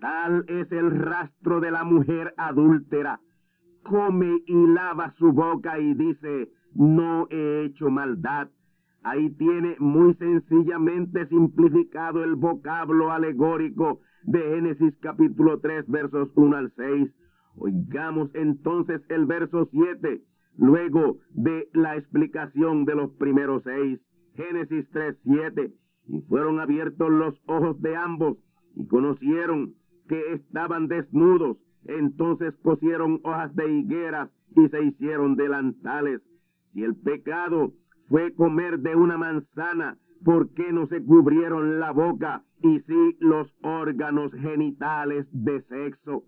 tal es el rastro de la mujer adúltera. Come y lava su boca y dice, no he hecho maldad. Ahí tiene muy sencillamente simplificado el vocablo alegórico de Génesis capítulo 3 versos 1 al 6. Oigamos entonces el verso 7, luego de la explicación de los primeros seis. Génesis 3, 7. Y fueron abiertos los ojos de ambos y conocieron que estaban desnudos. Entonces cosieron hojas de higueras y se hicieron delantales. Y el pecado fue comer de una manzana, ¿por qué no se cubrieron la boca y sí los órganos genitales de sexo?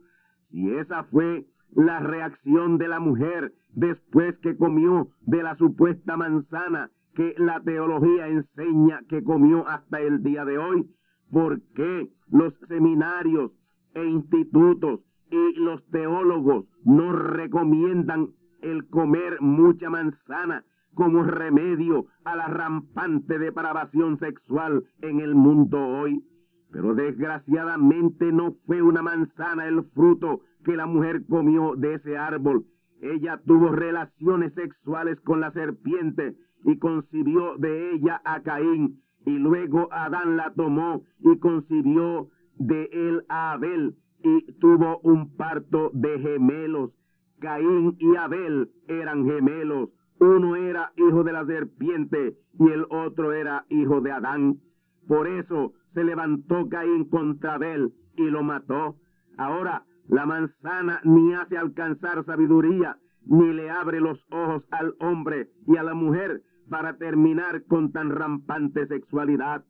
Si esa fue la reacción de la mujer después que comió de la supuesta manzana que la teología enseña que comió hasta el día de hoy, ¿por qué los seminarios e institutos y los teólogos no recomiendan el comer mucha manzana como remedio a la rampante depravación sexual en el mundo hoy. Pero desgraciadamente no fue una manzana el fruto que la mujer comió de ese árbol. Ella tuvo relaciones sexuales con la serpiente y concibió de ella a Caín. Y luego Adán la tomó y concibió de él a Abel y tuvo un parto de gemelos. Caín y Abel eran gemelos Uno era hijo de la serpiente y el otro era hijo de Adán. Por eso se levantó Caín contra Abel y lo mató. Ahora la manzana ni hace alcanzar sabiduría, ni le abre los ojos al hombre y a la mujer para terminar con tan rampante sexualidad.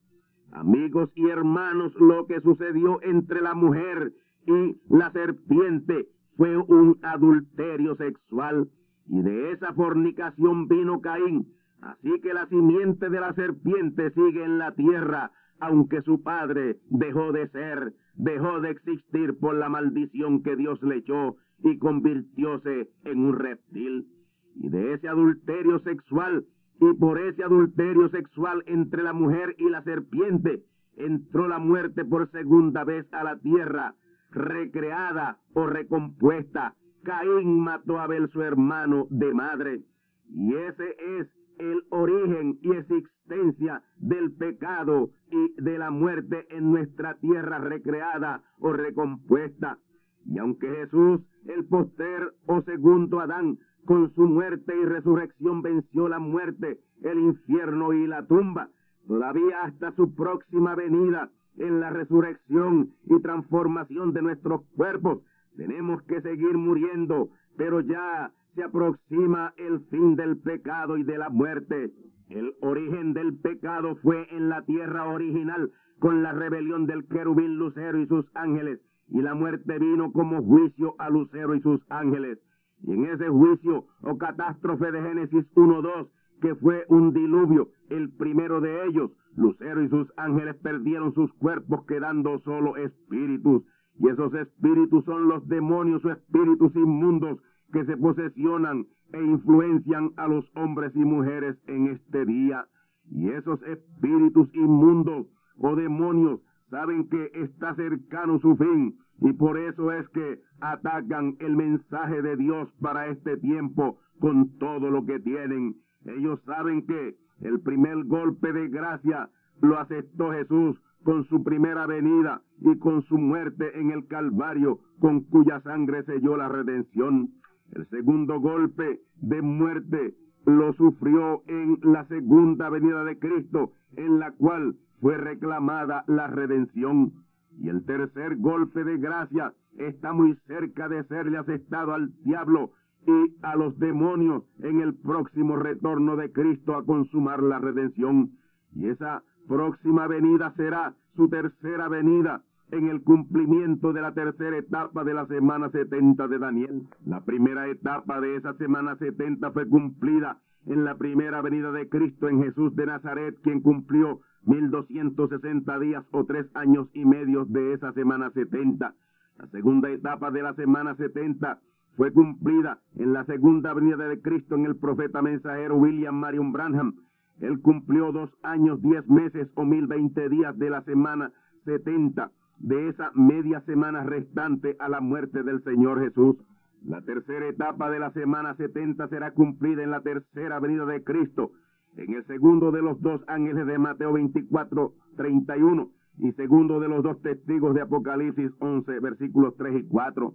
Amigos y hermanos, lo que sucedió entre la mujer y la serpiente fue un adulterio sexual y de esa fornicación vino Caín. Así que la simiente de la serpiente sigue en la tierra, aunque su padre dejó de ser, dejó de existir por la maldición que Dios le echó y convirtióse en un reptil. Y de ese adulterio sexual, y por ese adulterio sexual entre la mujer y la serpiente, entró la muerte por segunda vez a la tierra, recreada o recompuesta. Caín mató a Abel su hermano de madre. Y ese es el origen y existencia del pecado y de la muerte en nuestra tierra recreada o recompuesta. Y aunque Jesús, el poster o segundo Adán, con su muerte y resurrección venció la muerte, el infierno y la tumba, todavía hasta su próxima venida en la resurrección y transformación de nuestros cuerpos, tenemos que seguir muriendo, pero ya se aproxima el fin del pecado y de la muerte. El origen del pecado fue en la tierra original, con la rebelión del querubín Lucero y sus ángeles, y la muerte vino como juicio a Lucero y sus ángeles. Y en ese juicio o catástrofe de Génesis 1.2, que fue un diluvio, el primero de ellos, Lucero y sus ángeles perdieron sus cuerpos quedando solo espíritus. Y esos espíritus son los demonios o espíritus inmundos que se posesionan e influencian a los hombres y mujeres en este día. Y esos espíritus inmundos o demonios saben que está cercano su fin y por eso es que atacan el mensaje de Dios para este tiempo con todo lo que tienen. Ellos saben que el primer golpe de gracia lo aceptó Jesús con su primera venida y con su muerte en el Calvario, con cuya sangre selló la redención. El segundo golpe de muerte lo sufrió en la segunda venida de Cristo, en la cual fue reclamada la redención. Y el tercer golpe de gracia está muy cerca de serle aceptado al diablo y a los demonios en el próximo retorno de Cristo a consumar la redención. Y esa próxima venida será su tercera venida en el cumplimiento de la tercera etapa de la semana 70 de Daniel. La primera etapa de esa semana 70 fue cumplida en la primera venida de Cristo en Jesús de Nazaret, quien cumplió 1260 días o tres años y medio de esa semana 70. La segunda etapa de la semana 70 fue cumplida en la segunda venida de Cristo en el profeta mensajero William Marion Branham. Él cumplió dos años, diez meses o mil veinte días de la semana 70 de esa media semana restante a la muerte del Señor Jesús. La tercera etapa de la semana 70 será cumplida en la tercera venida de Cristo, en el segundo de los dos ángeles de Mateo 24, 31 y segundo de los dos testigos de Apocalipsis 11, versículos 3 y 4.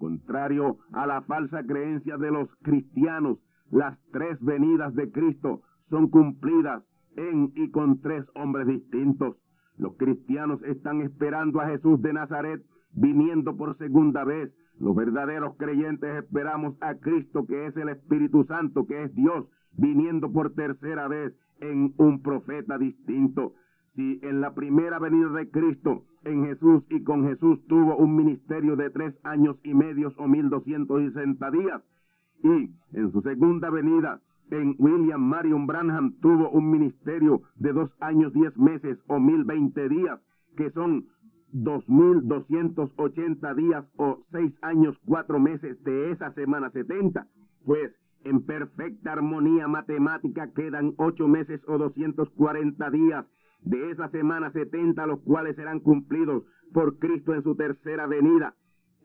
Contrario a la falsa creencia de los cristianos, las tres venidas de Cristo son cumplidas en y con tres hombres distintos. Los cristianos están esperando a Jesús de Nazaret viniendo por segunda vez. Los verdaderos creyentes esperamos a Cristo que es el Espíritu Santo, que es Dios, viniendo por tercera vez en un profeta distinto. Si en la primera venida de Cristo, en Jesús y con Jesús tuvo un ministerio de tres años y medios o mil doscientos sesenta días, y en su segunda venida en William Marion Branham tuvo un ministerio de dos años, diez meses o mil veinte días, que son dos mil doscientos ochenta días o seis años, cuatro meses de esa semana setenta. Pues en perfecta armonía matemática quedan ocho meses o doscientos cuarenta días de esa semana setenta, los cuales serán cumplidos por Cristo en su tercera venida,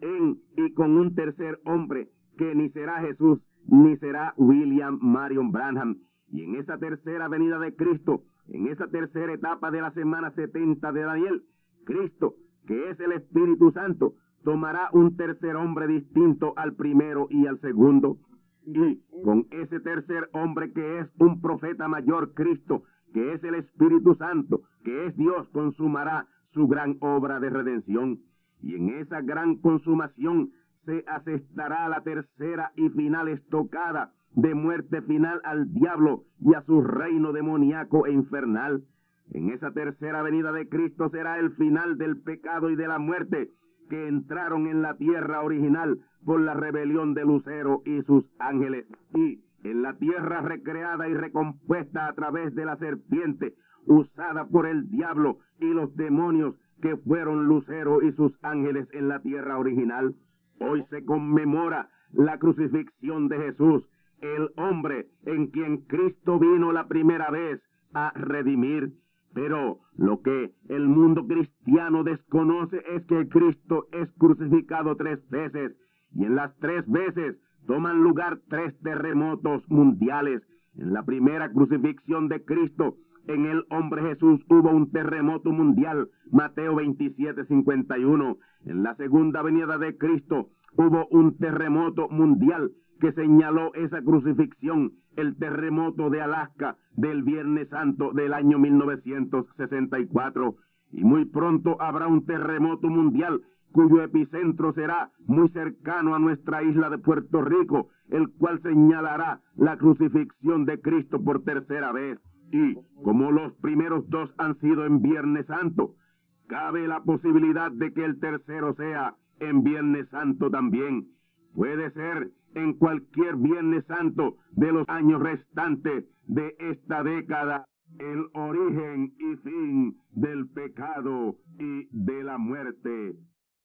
en y con un tercer hombre, que ni será Jesús, ni será William Marion Branham. Y en esa tercera venida de Cristo, en esa tercera etapa de la semana 70 de Daniel, Cristo, que es el Espíritu Santo, tomará un tercer hombre distinto al primero y al segundo. Y con ese tercer hombre que es un profeta mayor, Cristo, que es el Espíritu Santo, que es Dios, consumará su gran obra de redención. Y en esa gran consumación se asestará la tercera y final estocada de muerte final al diablo y a su reino demoníaco e infernal. En esa tercera venida de Cristo será el final del pecado y de la muerte que entraron en la tierra original por la rebelión de Lucero y sus ángeles. Y en la tierra recreada y recompuesta a través de la serpiente usada por el diablo y los demonios que fueron Lucero y sus ángeles en la tierra original. Hoy se conmemora la crucifixión de Jesús, el hombre en quien Cristo vino la primera vez a redimir. Pero lo que el mundo cristiano desconoce es que Cristo es crucificado tres veces y en las tres veces toman lugar tres terremotos mundiales. En la primera crucifixión de Cristo, en el hombre Jesús hubo un terremoto mundial, Mateo 27, 51. En la segunda venida de Cristo hubo un terremoto mundial que señaló esa crucifixión, el terremoto de Alaska del Viernes Santo del año 1964. Y muy pronto habrá un terremoto mundial cuyo epicentro será muy cercano a nuestra isla de Puerto Rico, el cual señalará la crucifixión de Cristo por tercera vez. Y como los primeros dos han sido en Viernes Santo, cabe la posibilidad de que el tercero sea en Viernes Santo también. Puede ser en cualquier Viernes Santo de los años restantes de esta década el origen y fin del pecado y de la muerte.